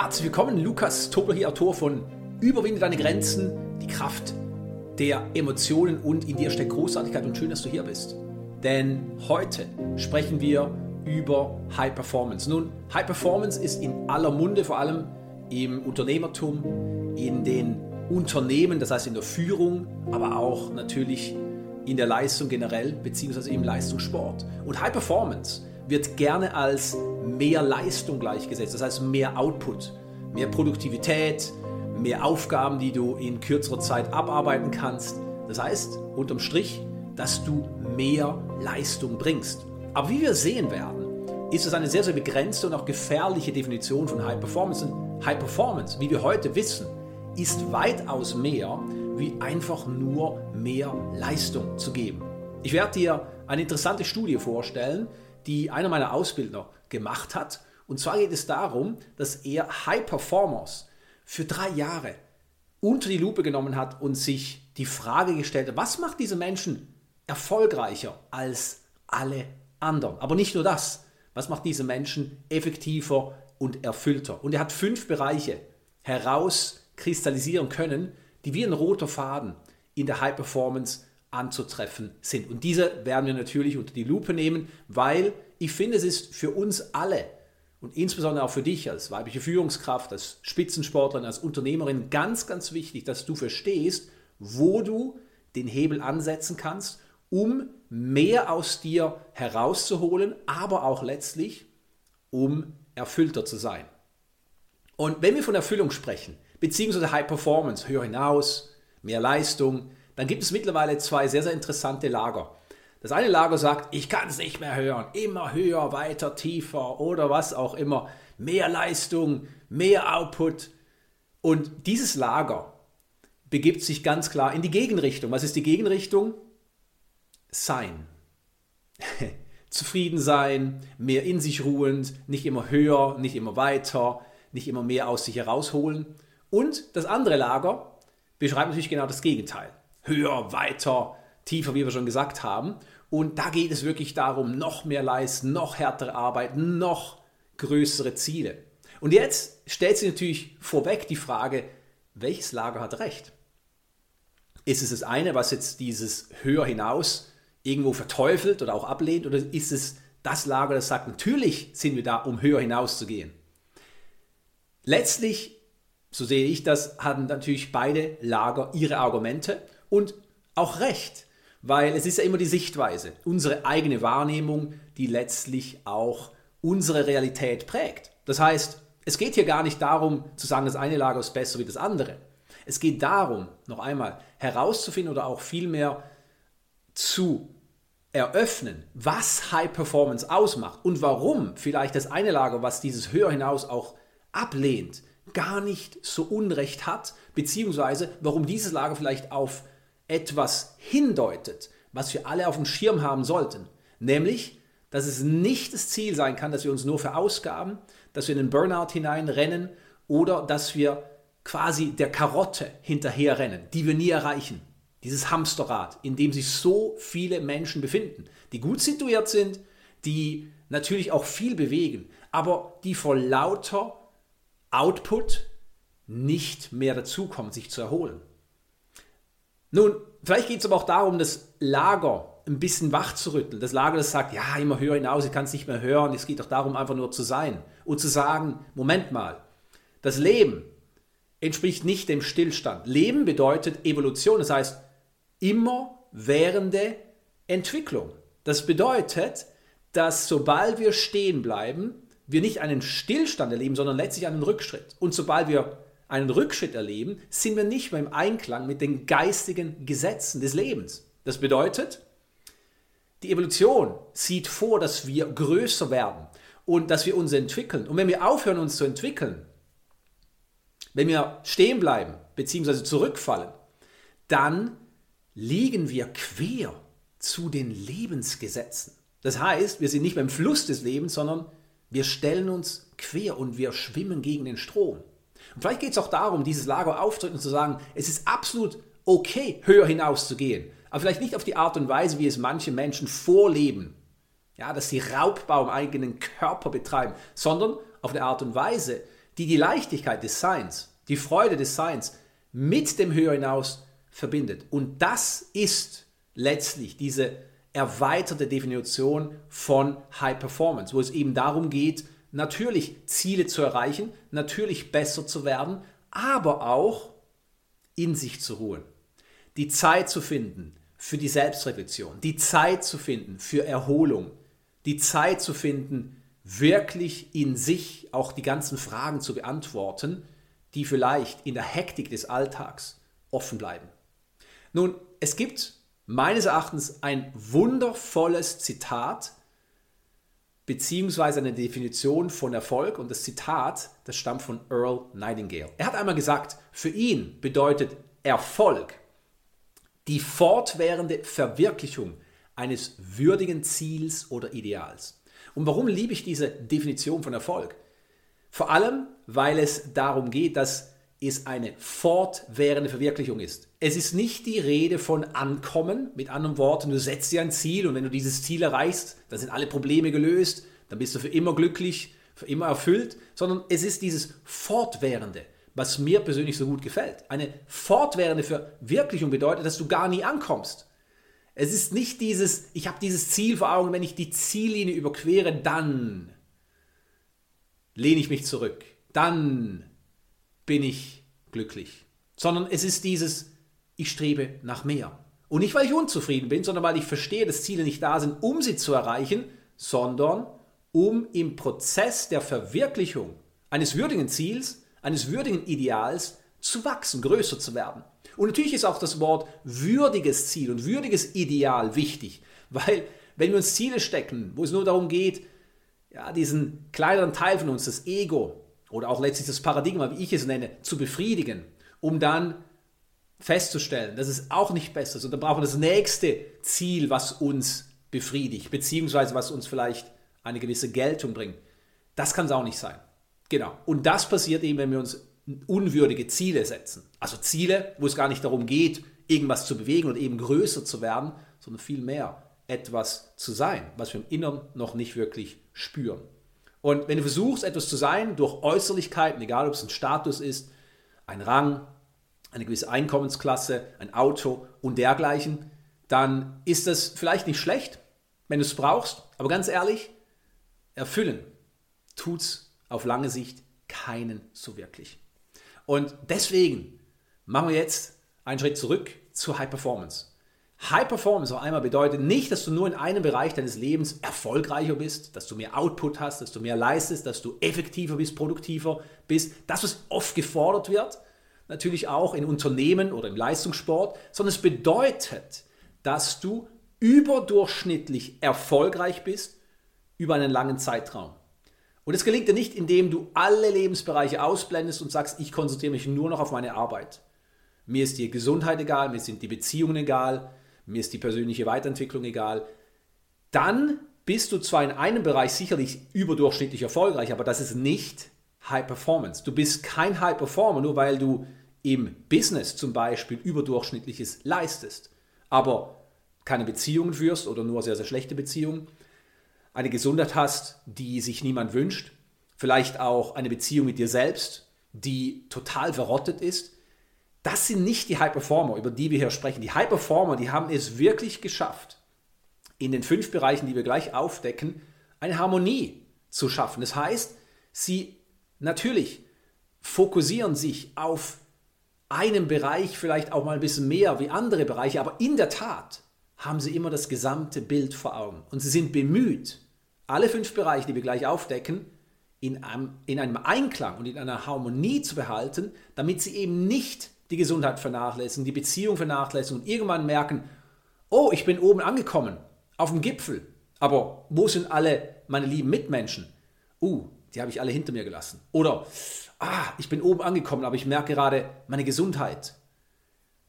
Herzlich willkommen, Lukas Tobler hier, Autor von Überwinde deine Grenzen, die Kraft der Emotionen und in dir steckt Großartigkeit und schön, dass du hier bist. Denn heute sprechen wir über High Performance. Nun, High Performance ist in aller Munde, vor allem im Unternehmertum, in den Unternehmen, das heißt in der Führung, aber auch natürlich in der Leistung generell, beziehungsweise im Leistungssport. Und High Performance wird gerne als mehr Leistung gleichgesetzt, das heißt mehr Output, mehr Produktivität, mehr Aufgaben, die du in kürzerer Zeit abarbeiten kannst. Das heißt, unterm Strich, dass du mehr Leistung bringst. Aber wie wir sehen werden, ist es eine sehr, sehr begrenzte und auch gefährliche Definition von High Performance. Und High Performance, wie wir heute wissen, ist weitaus mehr, wie einfach nur mehr Leistung zu geben. Ich werde dir eine interessante Studie vorstellen, die einer meiner Ausbildner gemacht hat. Und zwar geht es darum, dass er High Performers für drei Jahre unter die Lupe genommen hat und sich die Frage gestellt hat, was macht diese Menschen erfolgreicher als alle anderen? Aber nicht nur das, was macht diese Menschen effektiver und erfüllter? Und er hat fünf Bereiche herauskristallisieren können, die wie ein roter Faden in der High Performance anzutreffen sind. Und diese werden wir natürlich unter die Lupe nehmen, weil ich finde, es ist für uns alle und insbesondere auch für dich als weibliche Führungskraft, als Spitzensportlerin, als Unternehmerin ganz, ganz wichtig, dass du verstehst, wo du den Hebel ansetzen kannst, um mehr aus dir herauszuholen, aber auch letztlich, um erfüllter zu sein. Und wenn wir von Erfüllung sprechen, beziehungsweise High Performance, höher hinaus, mehr Leistung, dann gibt es mittlerweile zwei sehr, sehr interessante Lager. Das eine Lager sagt, ich kann es nicht mehr hören, immer höher, weiter, tiefer oder was auch immer, mehr Leistung, mehr Output. Und dieses Lager begibt sich ganz klar in die Gegenrichtung. Was ist die Gegenrichtung? Sein. Zufrieden sein, mehr in sich ruhend, nicht immer höher, nicht immer weiter, nicht immer mehr aus sich herausholen. Und das andere Lager beschreibt natürlich genau das Gegenteil höher, weiter, tiefer, wie wir schon gesagt haben. Und da geht es wirklich darum, noch mehr leisten, noch härtere Arbeit, noch größere Ziele. Und jetzt stellt sich natürlich vorweg die Frage, welches Lager hat recht? Ist es das eine, was jetzt dieses höher hinaus irgendwo verteufelt oder auch ablehnt, oder ist es das Lager, das sagt, natürlich sind wir da, um höher hinaus zu gehen? Letztlich, so sehe ich das, haben natürlich beide Lager ihre Argumente und auch recht, weil es ist ja immer die Sichtweise, unsere eigene Wahrnehmung, die letztlich auch unsere Realität prägt. Das heißt, es geht hier gar nicht darum zu sagen, das eine Lager ist besser wie das andere. Es geht darum, noch einmal herauszufinden oder auch vielmehr zu eröffnen, was High Performance ausmacht und warum vielleicht das eine Lager, was dieses höher hinaus auch ablehnt, gar nicht so Unrecht hat, beziehungsweise warum dieses Lager vielleicht auf etwas hindeutet, was wir alle auf dem Schirm haben sollten, nämlich, dass es nicht das Ziel sein kann, dass wir uns nur verausgaben, dass wir in den Burnout hineinrennen oder dass wir quasi der Karotte hinterherrennen, die wir nie erreichen. Dieses Hamsterrad, in dem sich so viele Menschen befinden, die gut situiert sind, die natürlich auch viel bewegen, aber die vor lauter Output nicht mehr dazukommen, sich zu erholen. Nun, vielleicht geht es aber auch darum, das Lager ein bisschen wach zu rütteln. Das Lager, das sagt, ja, immer höher hinaus, ich kann es nicht mehr hören. Es geht doch darum, einfach nur zu sein. Und zu sagen, Moment mal, das Leben entspricht nicht dem Stillstand. Leben bedeutet Evolution, das heißt immerwährende Entwicklung. Das bedeutet, dass sobald wir stehen bleiben, wir nicht einen Stillstand erleben, sondern letztlich einen Rückschritt. Und sobald wir einen Rückschritt erleben, sind wir nicht mehr im Einklang mit den geistigen Gesetzen des Lebens. Das bedeutet, die Evolution sieht vor, dass wir größer werden und dass wir uns entwickeln. Und wenn wir aufhören, uns zu entwickeln, wenn wir stehen bleiben bzw. zurückfallen, dann liegen wir quer zu den Lebensgesetzen. Das heißt, wir sind nicht beim Fluss des Lebens, sondern wir stellen uns quer und wir schwimmen gegen den Strom. Und vielleicht geht es auch darum, dieses Lager aufzudrücken und zu sagen, es ist absolut okay, höher hinaus zu gehen. Aber vielleicht nicht auf die Art und Weise, wie es manche Menschen vorleben. Ja, dass sie Raubbau im eigenen Körper betreiben, sondern auf eine Art und Weise, die die Leichtigkeit des Seins, die Freude des Seins mit dem Höher hinaus verbindet. Und das ist letztlich diese erweiterte Definition von High Performance, wo es eben darum geht, natürlich Ziele zu erreichen, natürlich besser zu werden, aber auch in sich zu ruhen. Die Zeit zu finden für die Selbstreflexion, die Zeit zu finden für Erholung, die Zeit zu finden, wirklich in sich auch die ganzen Fragen zu beantworten, die vielleicht in der Hektik des Alltags offen bleiben. Nun, es gibt meines Erachtens ein wundervolles Zitat beziehungsweise eine Definition von Erfolg und das Zitat, das stammt von Earl Nightingale. Er hat einmal gesagt, für ihn bedeutet Erfolg die fortwährende Verwirklichung eines würdigen Ziels oder Ideals. Und warum liebe ich diese Definition von Erfolg? Vor allem, weil es darum geht, dass es eine fortwährende Verwirklichung ist. Es ist nicht die Rede von Ankommen, mit anderen Worten, du setzt dir ein Ziel und wenn du dieses Ziel erreichst, dann sind alle Probleme gelöst, dann bist du für immer glücklich, für immer erfüllt, sondern es ist dieses Fortwährende, was mir persönlich so gut gefällt. Eine fortwährende Verwirklichung bedeutet, dass du gar nie ankommst. Es ist nicht dieses, ich habe dieses Ziel vor Augen, wenn ich die Ziellinie überquere, dann lehne ich mich zurück, dann bin ich glücklich. Sondern es ist dieses, ich strebe nach mehr. Und nicht, weil ich unzufrieden bin, sondern weil ich verstehe, dass Ziele nicht da sind, um sie zu erreichen, sondern um im Prozess der Verwirklichung eines würdigen Ziels, eines würdigen Ideals zu wachsen, größer zu werden. Und natürlich ist auch das Wort würdiges Ziel und würdiges Ideal wichtig, weil wenn wir uns Ziele stecken, wo es nur darum geht, ja, diesen kleineren Teil von uns, das Ego, oder auch letztlich das Paradigma, wie ich es nenne, zu befriedigen, um dann festzustellen, dass es auch nicht besser ist. Und dann brauchen wir das nächste Ziel, was uns befriedigt, beziehungsweise was uns vielleicht eine gewisse Geltung bringt. Das kann es auch nicht sein. Genau. Und das passiert eben, wenn wir uns unwürdige Ziele setzen. Also Ziele, wo es gar nicht darum geht, irgendwas zu bewegen und eben größer zu werden, sondern vielmehr etwas zu sein, was wir im Inneren noch nicht wirklich spüren. Und wenn du versuchst, etwas zu sein durch Äußerlichkeiten, egal ob es ein Status ist, ein Rang, eine gewisse Einkommensklasse, ein Auto und dergleichen, dann ist das vielleicht nicht schlecht, wenn du es brauchst, aber ganz ehrlich, erfüllen tut es auf lange Sicht keinen so wirklich. Und deswegen machen wir jetzt einen Schritt zurück zur High Performance. High Performance auf einmal bedeutet nicht, dass du nur in einem Bereich deines Lebens erfolgreicher bist, dass du mehr Output hast, dass du mehr leistest, dass du effektiver bist, produktiver bist. Das, was oft gefordert wird, natürlich auch in Unternehmen oder im Leistungssport, sondern es bedeutet, dass du überdurchschnittlich erfolgreich bist über einen langen Zeitraum. Und es gelingt dir nicht, indem du alle Lebensbereiche ausblendest und sagst, ich konzentriere mich nur noch auf meine Arbeit. Mir ist die Gesundheit egal, mir sind die Beziehungen egal, mir ist die persönliche Weiterentwicklung egal, dann bist du zwar in einem Bereich sicherlich überdurchschnittlich erfolgreich, aber das ist nicht High Performance. Du bist kein High Performer, nur weil du im Business zum Beispiel überdurchschnittliches leistest, aber keine Beziehungen führst oder nur sehr, sehr schlechte Beziehungen, eine Gesundheit hast, die sich niemand wünscht, vielleicht auch eine Beziehung mit dir selbst, die total verrottet ist, das sind nicht die High Performer, über die wir hier sprechen. Die High Performer, die haben es wirklich geschafft, in den fünf Bereichen, die wir gleich aufdecken, eine Harmonie zu schaffen. Das heißt, sie natürlich fokussieren sich auf einen Bereich vielleicht auch mal ein bisschen mehr wie andere Bereiche, aber in der Tat haben sie immer das gesamte Bild vor Augen. Und sie sind bemüht, alle fünf Bereiche, die wir gleich aufdecken, in einem, in einem Einklang und in einer Harmonie zu behalten, damit sie eben nicht die Gesundheit vernachlässigen, die Beziehung vernachlässigen und irgendwann merken, oh, ich bin oben angekommen, auf dem Gipfel, aber wo sind alle meine lieben Mitmenschen? Uh, die habe ich alle hinter mir gelassen. Oder, ah, ich bin oben angekommen, aber ich merke gerade, meine Gesundheit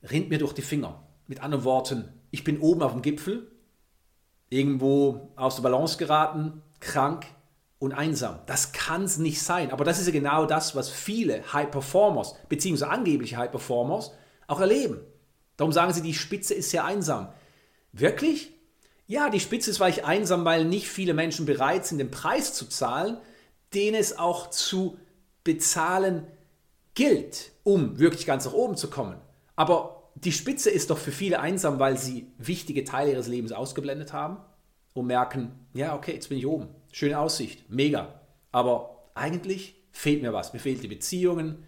rinnt mir durch die Finger. Mit anderen Worten, ich bin oben auf dem Gipfel, irgendwo aus der Balance geraten, krank, und einsam. Das kann es nicht sein. Aber das ist ja genau das, was viele High Performers, beziehungsweise angebliche High Performers, auch erleben. Darum sagen sie, die Spitze ist sehr einsam. Wirklich? Ja, die Spitze ist vielleicht einsam, weil nicht viele Menschen bereit sind, den Preis zu zahlen, den es auch zu bezahlen gilt, um wirklich ganz nach oben zu kommen. Aber die Spitze ist doch für viele einsam, weil sie wichtige Teile ihres Lebens ausgeblendet haben und merken, ja, okay, jetzt bin ich oben. Schöne Aussicht, mega. Aber eigentlich fehlt mir was. Mir fehlen die Beziehungen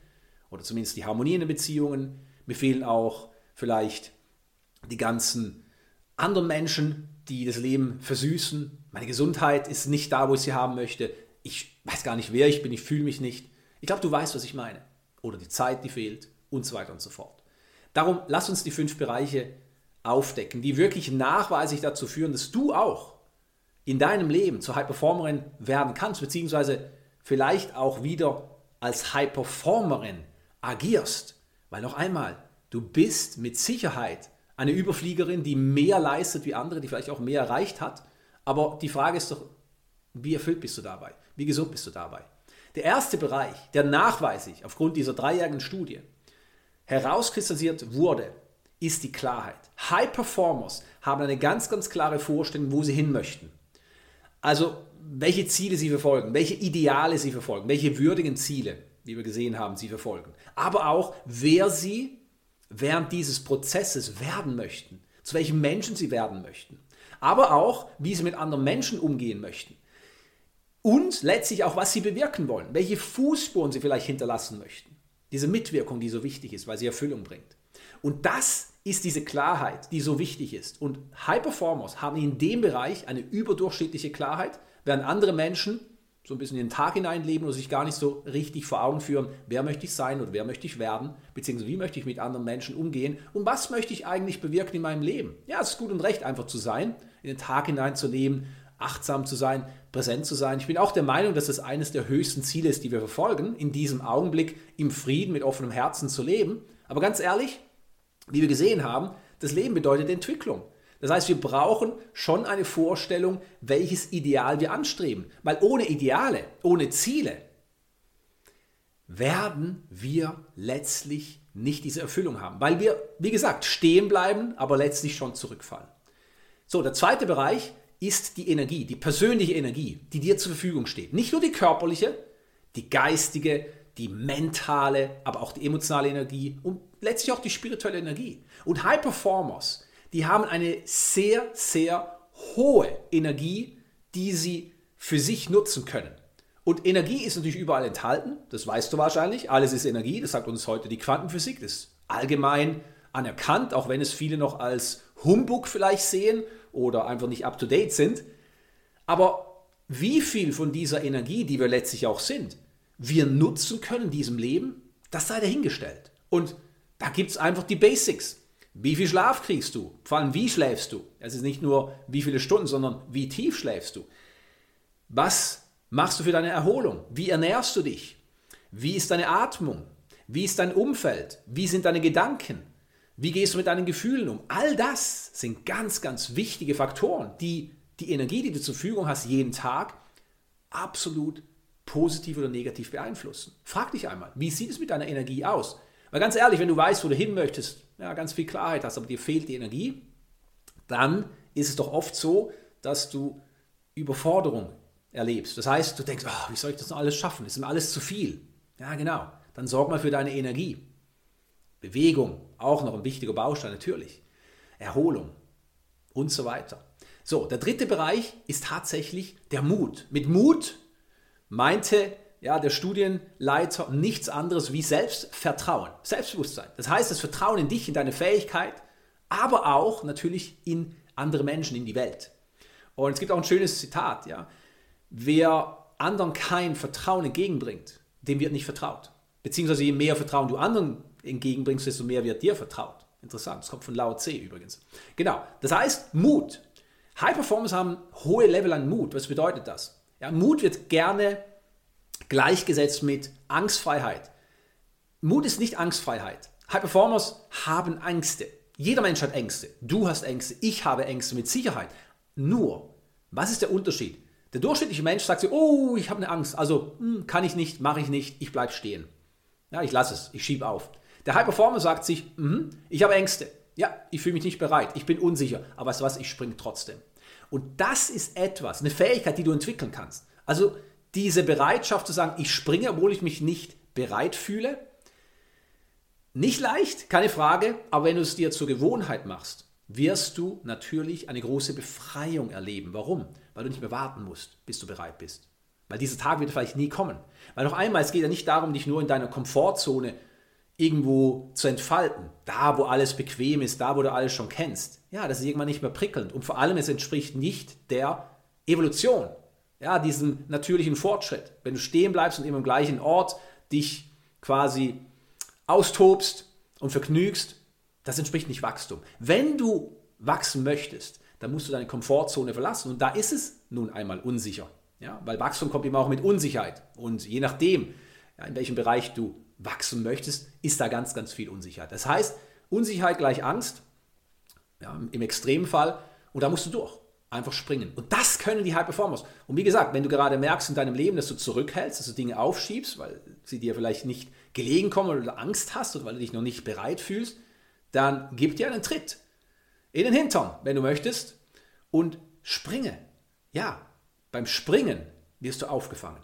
oder zumindest die Harmonie in den Beziehungen. Mir fehlen auch vielleicht die ganzen anderen Menschen, die das Leben versüßen. Meine Gesundheit ist nicht da, wo ich sie haben möchte. Ich weiß gar nicht, wer ich bin, ich fühle mich nicht. Ich glaube, du weißt, was ich meine. Oder die Zeit, die fehlt und so weiter und so fort. Darum lass uns die fünf Bereiche aufdecken, die wirklich nachweislich dazu führen, dass du auch in deinem Leben zur High Performerin werden kannst, beziehungsweise vielleicht auch wieder als High Performerin agierst. Weil noch einmal, du bist mit Sicherheit eine Überfliegerin, die mehr leistet wie andere, die vielleicht auch mehr erreicht hat. Aber die Frage ist doch, wie erfüllt bist du dabei? Wie gesund bist du dabei? Der erste Bereich, der nachweislich aufgrund dieser dreijährigen Studie herauskristallisiert wurde, ist die Klarheit. High Performers haben eine ganz, ganz klare Vorstellung, wo sie hin möchten. Also welche Ziele sie verfolgen, welche Ideale sie verfolgen, welche würdigen Ziele, wie wir gesehen haben, sie verfolgen. Aber auch, wer sie während dieses Prozesses werden möchten, zu welchen Menschen sie werden möchten. Aber auch, wie sie mit anderen Menschen umgehen möchten. Und letztlich auch, was sie bewirken wollen, welche Fußspuren sie vielleicht hinterlassen möchten. Diese Mitwirkung, die so wichtig ist, weil sie Erfüllung bringt. Und das ist diese Klarheit, die so wichtig ist. Und High Performers haben in dem Bereich eine überdurchschnittliche Klarheit, während andere Menschen so ein bisschen in den Tag hineinleben oder sich gar nicht so richtig vor Augen führen, wer möchte ich sein oder wer möchte ich werden, beziehungsweise wie möchte ich mit anderen Menschen umgehen und was möchte ich eigentlich bewirken in meinem Leben. Ja, es ist gut und recht, einfach zu sein, in den Tag hineinzuleben, achtsam zu sein, präsent zu sein. Ich bin auch der Meinung, dass es eines der höchsten Ziele ist, die wir verfolgen, in diesem Augenblick im Frieden mit offenem Herzen zu leben. Aber ganz ehrlich, wie wir gesehen haben, das Leben bedeutet Entwicklung. Das heißt, wir brauchen schon eine Vorstellung, welches Ideal wir anstreben. Weil ohne Ideale, ohne Ziele, werden wir letztlich nicht diese Erfüllung haben. Weil wir, wie gesagt, stehen bleiben, aber letztlich schon zurückfallen. So, der zweite Bereich ist die Energie, die persönliche Energie, die dir zur Verfügung steht. Nicht nur die körperliche, die geistige, die mentale, aber auch die emotionale Energie und letztlich auch die spirituelle Energie. Und High Performers die haben eine sehr, sehr hohe Energie, die sie für sich nutzen können. Und Energie ist natürlich überall enthalten, das weißt du wahrscheinlich. Alles ist Energie, das sagt uns heute die Quantenphysik, das ist allgemein anerkannt, auch wenn es viele noch als Humbug vielleicht sehen oder einfach nicht up-to-date sind. Aber wie viel von dieser Energie, die wir letztlich auch sind, wir nutzen können in diesem Leben, das sei dahingestellt. Und da gibt es einfach die Basics. Wie viel Schlaf kriegst du? Vor allem, wie schläfst du? Es ist nicht nur, wie viele Stunden, sondern wie tief schläfst du? Was machst du für deine Erholung? Wie ernährst du dich? Wie ist deine Atmung? Wie ist dein Umfeld? Wie sind deine Gedanken? Wie gehst du mit deinen Gefühlen um? All das sind ganz, ganz wichtige Faktoren, die die Energie, die du zur Verfügung hast, jeden Tag absolut positiv oder negativ beeinflussen. Frag dich einmal, wie sieht es mit deiner Energie aus? Weil ganz ehrlich, wenn du weißt, wo du hin möchtest, ja, ganz viel Klarheit hast, aber dir fehlt die Energie, dann ist es doch oft so, dass du Überforderung erlebst. Das heißt, du denkst, oh, wie soll ich das noch alles schaffen? ist mir alles zu viel. Ja, genau. Dann sorg mal für deine Energie. Bewegung, auch noch ein wichtiger Baustein natürlich. Erholung und so weiter. So, der dritte Bereich ist tatsächlich der Mut. Mit Mut meinte ja, der Studienleiter nichts anderes wie Selbstvertrauen, Selbstbewusstsein. Das heißt, das Vertrauen in dich, in deine Fähigkeit, aber auch natürlich in andere Menschen, in die Welt. Und es gibt auch ein schönes Zitat, ja. Wer anderen kein Vertrauen entgegenbringt, dem wird nicht vertraut. Beziehungsweise je mehr Vertrauen du anderen entgegenbringst, desto mehr wird dir vertraut. Interessant, das kommt von Lao Tse übrigens. Genau, das heißt Mut. High Performers haben hohe Level an Mut. Was bedeutet das? Ja, Mut wird gerne gleichgesetzt mit Angstfreiheit. Mut ist nicht Angstfreiheit. High Performers haben Ängste. Jeder Mensch hat Ängste. Du hast Ängste. Ich habe Ängste mit Sicherheit. Nur, was ist der Unterschied? Der durchschnittliche Mensch sagt sich, oh, ich habe eine Angst. Also hm, kann ich nicht, mache ich nicht, ich bleibe stehen. Ja, ich lasse es, ich schiebe auf. Der High Performer sagt sich, mm, ich habe Ängste. Ja, ich fühle mich nicht bereit, ich bin unsicher, aber weißt du was, ich springe trotzdem. Und das ist etwas, eine Fähigkeit, die du entwickeln kannst. Also diese Bereitschaft zu sagen, ich springe, obwohl ich mich nicht bereit fühle. Nicht leicht, keine Frage, aber wenn du es dir zur Gewohnheit machst, wirst du natürlich eine große Befreiung erleben. Warum? Weil du nicht mehr warten musst, bis du bereit bist. Weil dieser Tag wird vielleicht nie kommen. Weil noch einmal, es geht ja nicht darum, dich nur in deiner Komfortzone irgendwo zu entfalten. Da, wo alles bequem ist, da, wo du alles schon kennst. Ja, das ist irgendwann nicht mehr prickelnd. Und vor allem, es entspricht nicht der Evolution. Ja, diesem natürlichen Fortschritt. Wenn du stehen bleibst und immer im gleichen Ort dich quasi austobst und vergnügst, das entspricht nicht Wachstum. Wenn du wachsen möchtest, dann musst du deine Komfortzone verlassen. Und da ist es nun einmal unsicher. Ja, weil Wachstum kommt immer auch mit Unsicherheit. Und je nachdem, ja, in welchem Bereich du wachsen möchtest, ist da ganz, ganz viel Unsicherheit. Das heißt, Unsicherheit gleich Angst, ja, im Extremfall, und da musst du durch. Einfach springen. Und das können die High Performers. Und wie gesagt, wenn du gerade merkst in deinem Leben, dass du zurückhältst, dass du Dinge aufschiebst, weil sie dir vielleicht nicht gelegen kommen oder du Angst hast oder weil du dich noch nicht bereit fühlst, dann gib dir einen Tritt in den Hintern, wenn du möchtest, und springe. Ja, beim Springen wirst du aufgefangen.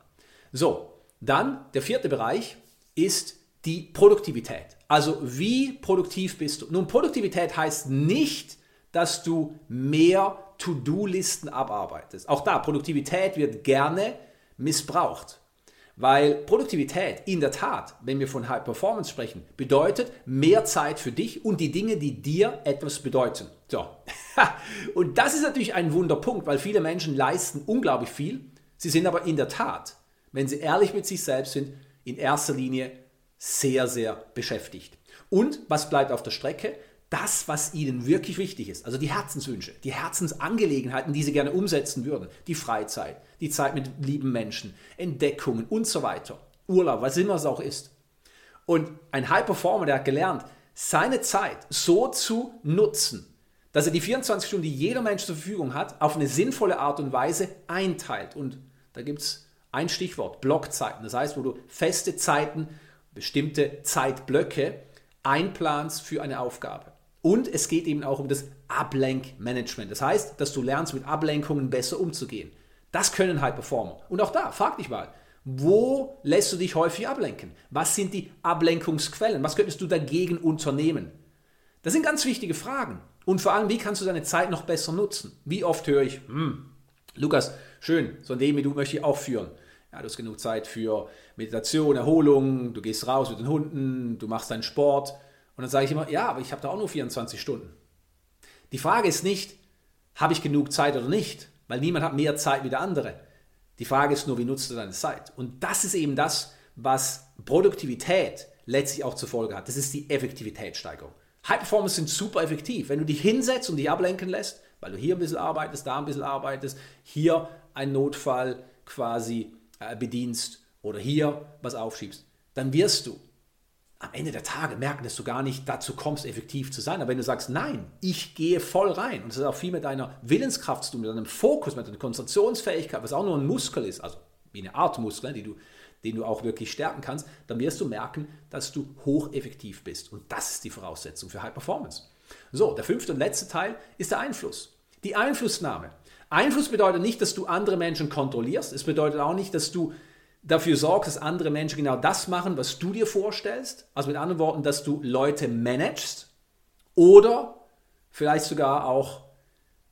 So, dann der vierte Bereich ist die Produktivität. Also wie produktiv bist du? Nun, Produktivität heißt nicht, dass du mehr To-Do-Listen abarbeitest. Auch da, Produktivität wird gerne missbraucht. Weil Produktivität in der Tat, wenn wir von High Performance sprechen, bedeutet mehr Zeit für dich und die Dinge, die dir etwas bedeuten. So. und das ist natürlich ein Wunderpunkt, weil viele Menschen leisten unglaublich viel. Sie sind aber in der Tat, wenn sie ehrlich mit sich selbst sind, in erster Linie sehr, sehr beschäftigt. Und was bleibt auf der Strecke? Das, was ihnen wirklich wichtig ist, also die Herzenswünsche, die Herzensangelegenheiten, die sie gerne umsetzen würden, die Freizeit, die Zeit mit lieben Menschen, Entdeckungen und so weiter, Urlaub, was immer es auch ist. Und ein High Performer, der hat gelernt, seine Zeit so zu nutzen, dass er die 24 Stunden, die jeder Mensch zur Verfügung hat, auf eine sinnvolle Art und Weise einteilt. Und da gibt es ein Stichwort, Blockzeiten. Das heißt, wo du feste Zeiten, bestimmte Zeitblöcke einplanst für eine Aufgabe. Und es geht eben auch um das Ablenkmanagement. Das heißt, dass du lernst, mit Ablenkungen besser umzugehen. Das können High Performer. Und auch da, frag dich mal, wo lässt du dich häufig ablenken? Was sind die Ablenkungsquellen? Was könntest du dagegen unternehmen? Das sind ganz wichtige Fragen. Und vor allem, wie kannst du deine Zeit noch besser nutzen? Wie oft höre ich, hm, Lukas, schön, so ein Leben du möchte ich auch führen. Ja, du hast genug Zeit für Meditation, Erholung, du gehst raus mit den Hunden, du machst deinen Sport. Und dann sage ich immer, ja, aber ich habe da auch nur 24 Stunden. Die Frage ist nicht, habe ich genug Zeit oder nicht, weil niemand hat mehr Zeit wie der andere. Die Frage ist nur, wie nutzt du deine Zeit? Und das ist eben das, was Produktivität letztlich auch zur Folge hat. Das ist die Effektivitätssteigerung. High Performers sind super effektiv. Wenn du dich hinsetzt und dich ablenken lässt, weil du hier ein bisschen arbeitest, da ein bisschen arbeitest, hier einen Notfall quasi äh, bedienst oder hier was aufschiebst, dann wirst du am Ende der Tage merken, dass du gar nicht dazu kommst, effektiv zu sein. Aber wenn du sagst, nein, ich gehe voll rein, und das hat auch viel mit deiner Willenskraft zu tun, mit deinem Fokus, mit deiner Konzentrationsfähigkeit, was auch nur ein Muskel ist, also wie eine Art Muskel, die du, den du auch wirklich stärken kannst, dann wirst du merken, dass du hocheffektiv bist. Und das ist die Voraussetzung für High Performance. So, der fünfte und letzte Teil ist der Einfluss. Die Einflussnahme. Einfluss bedeutet nicht, dass du andere Menschen kontrollierst. Es bedeutet auch nicht, dass du dafür sorgst, dass andere Menschen genau das machen, was du dir vorstellst. Also mit anderen Worten, dass du Leute managst oder vielleicht sogar auch,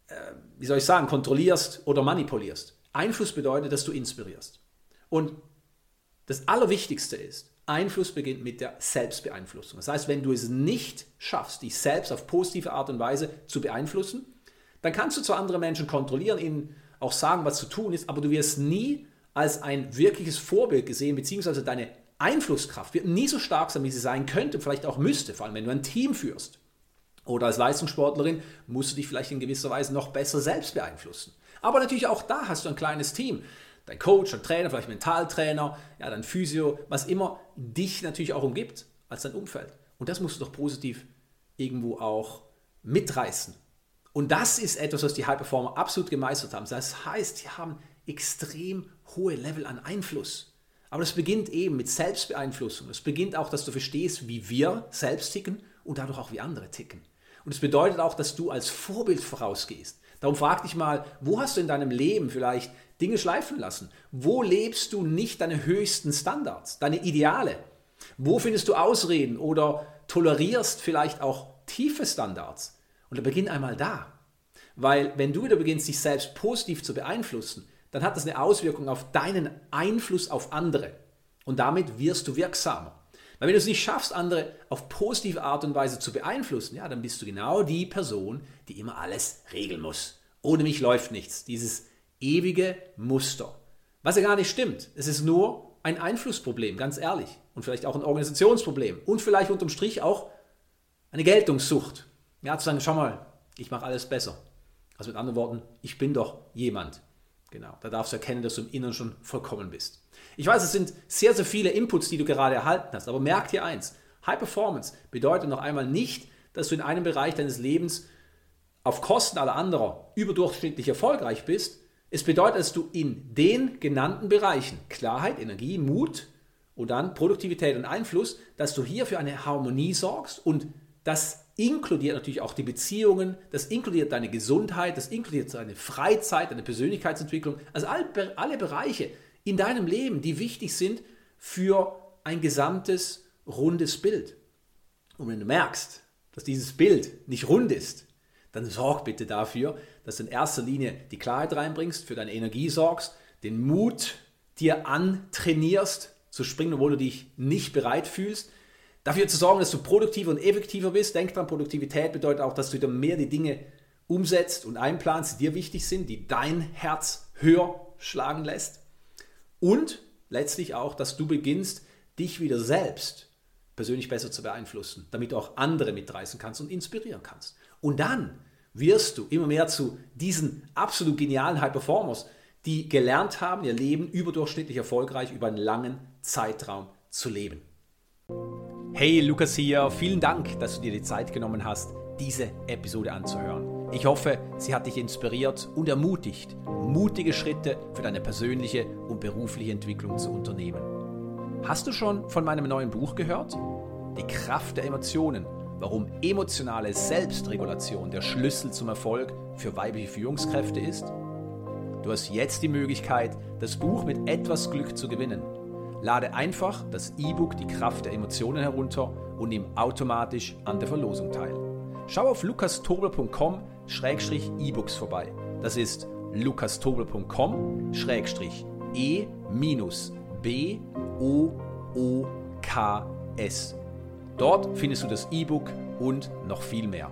äh, wie soll ich sagen, kontrollierst oder manipulierst. Einfluss bedeutet, dass du inspirierst. Und das Allerwichtigste ist, Einfluss beginnt mit der Selbstbeeinflussung. Das heißt, wenn du es nicht schaffst, dich selbst auf positive Art und Weise zu beeinflussen, dann kannst du zwar andere Menschen kontrollieren, ihnen auch sagen, was zu tun ist, aber du wirst nie als ein wirkliches Vorbild gesehen, beziehungsweise deine Einflusskraft wird nie so stark sein, wie sie sein könnte, vielleicht auch müsste, vor allem wenn du ein Team führst. Oder als Leistungssportlerin musst du dich vielleicht in gewisser Weise noch besser selbst beeinflussen. Aber natürlich auch da hast du ein kleines Team. Dein Coach, dein Trainer, vielleicht Mentaltrainer, ja, dein Physio, was immer dich natürlich auch umgibt als dein Umfeld. Und das musst du doch positiv irgendwo auch mitreißen. Und das ist etwas, was die High Performer absolut gemeistert haben. Das heißt, sie haben extrem hohe Level an Einfluss. Aber das beginnt eben mit Selbstbeeinflussung. Es beginnt auch, dass du verstehst, wie wir selbst ticken und dadurch auch wie andere ticken. Und es bedeutet auch, dass du als Vorbild vorausgehst. Darum frag dich mal, wo hast du in deinem Leben vielleicht Dinge schleifen lassen? Wo lebst du nicht deine höchsten Standards, deine Ideale? Wo findest du Ausreden oder tolerierst vielleicht auch tiefe Standards? Und dann beginn einmal da. Weil wenn du wieder beginnst, dich selbst positiv zu beeinflussen, dann hat das eine Auswirkung auf deinen Einfluss auf andere. Und damit wirst du wirksamer. Weil wenn du es nicht schaffst, andere auf positive Art und Weise zu beeinflussen, ja, dann bist du genau die Person, die immer alles regeln muss. Ohne mich läuft nichts. Dieses ewige Muster. Was ja gar nicht stimmt. Es ist nur ein Einflussproblem, ganz ehrlich. Und vielleicht auch ein Organisationsproblem. Und vielleicht unterm Strich auch eine Geltungssucht. Ja, zu sagen, schau mal, ich mache alles besser. Also mit anderen Worten, ich bin doch jemand. Genau, da darfst du erkennen, dass du im Inneren schon vollkommen bist. Ich weiß, es sind sehr, sehr viele Inputs, die du gerade erhalten hast, aber merk dir eins, High Performance bedeutet noch einmal nicht, dass du in einem Bereich deines Lebens auf Kosten aller anderer überdurchschnittlich erfolgreich bist. Es bedeutet, dass du in den genannten Bereichen Klarheit, Energie, Mut und dann Produktivität und Einfluss, dass du hier für eine Harmonie sorgst und das inkludiert natürlich auch die Beziehungen, das inkludiert deine Gesundheit, das inkludiert deine Freizeit, deine Persönlichkeitsentwicklung, also alle, alle Bereiche in deinem Leben, die wichtig sind für ein gesamtes rundes Bild. Und wenn du merkst, dass dieses Bild nicht rund ist, dann sorg bitte dafür, dass du in erster Linie die Klarheit reinbringst, für deine Energie sorgst, den Mut dir antrainierst, zu springen, obwohl du dich nicht bereit fühlst, dafür zu sorgen, dass du produktiver und effektiver bist. Denk dran, Produktivität bedeutet auch, dass du wieder mehr die Dinge umsetzt und einplanst, die dir wichtig sind, die dein Herz höher schlagen lässt. Und letztlich auch, dass du beginnst, dich wieder selbst persönlich besser zu beeinflussen, damit du auch andere mitreißen kannst und inspirieren kannst. Und dann wirst du immer mehr zu diesen absolut genialen High Performers, die gelernt haben, ihr Leben überdurchschnittlich erfolgreich über einen langen Zeitraum zu leben. Hey, Lukas hier. Vielen Dank, dass du dir die Zeit genommen hast, diese Episode anzuhören. Ich hoffe, sie hat dich inspiriert und ermutigt, mutige Schritte für deine persönliche und berufliche Entwicklung zu unternehmen. Hast du schon von meinem neuen Buch gehört? Die Kraft der Emotionen, warum emotionale Selbstregulation der Schlüssel zum Erfolg für weibliche Führungskräfte ist? Du hast jetzt die Möglichkeit, das Buch mit etwas Glück zu gewinnen. Lade einfach das E-Book Die Kraft der Emotionen herunter und nimm automatisch an der Verlosung teil. Schau auf lukastobel.com-e-books vorbei. Das ist lukastobel.com-e-b-o-o-k-s. Dort findest du das E-Book und noch viel mehr.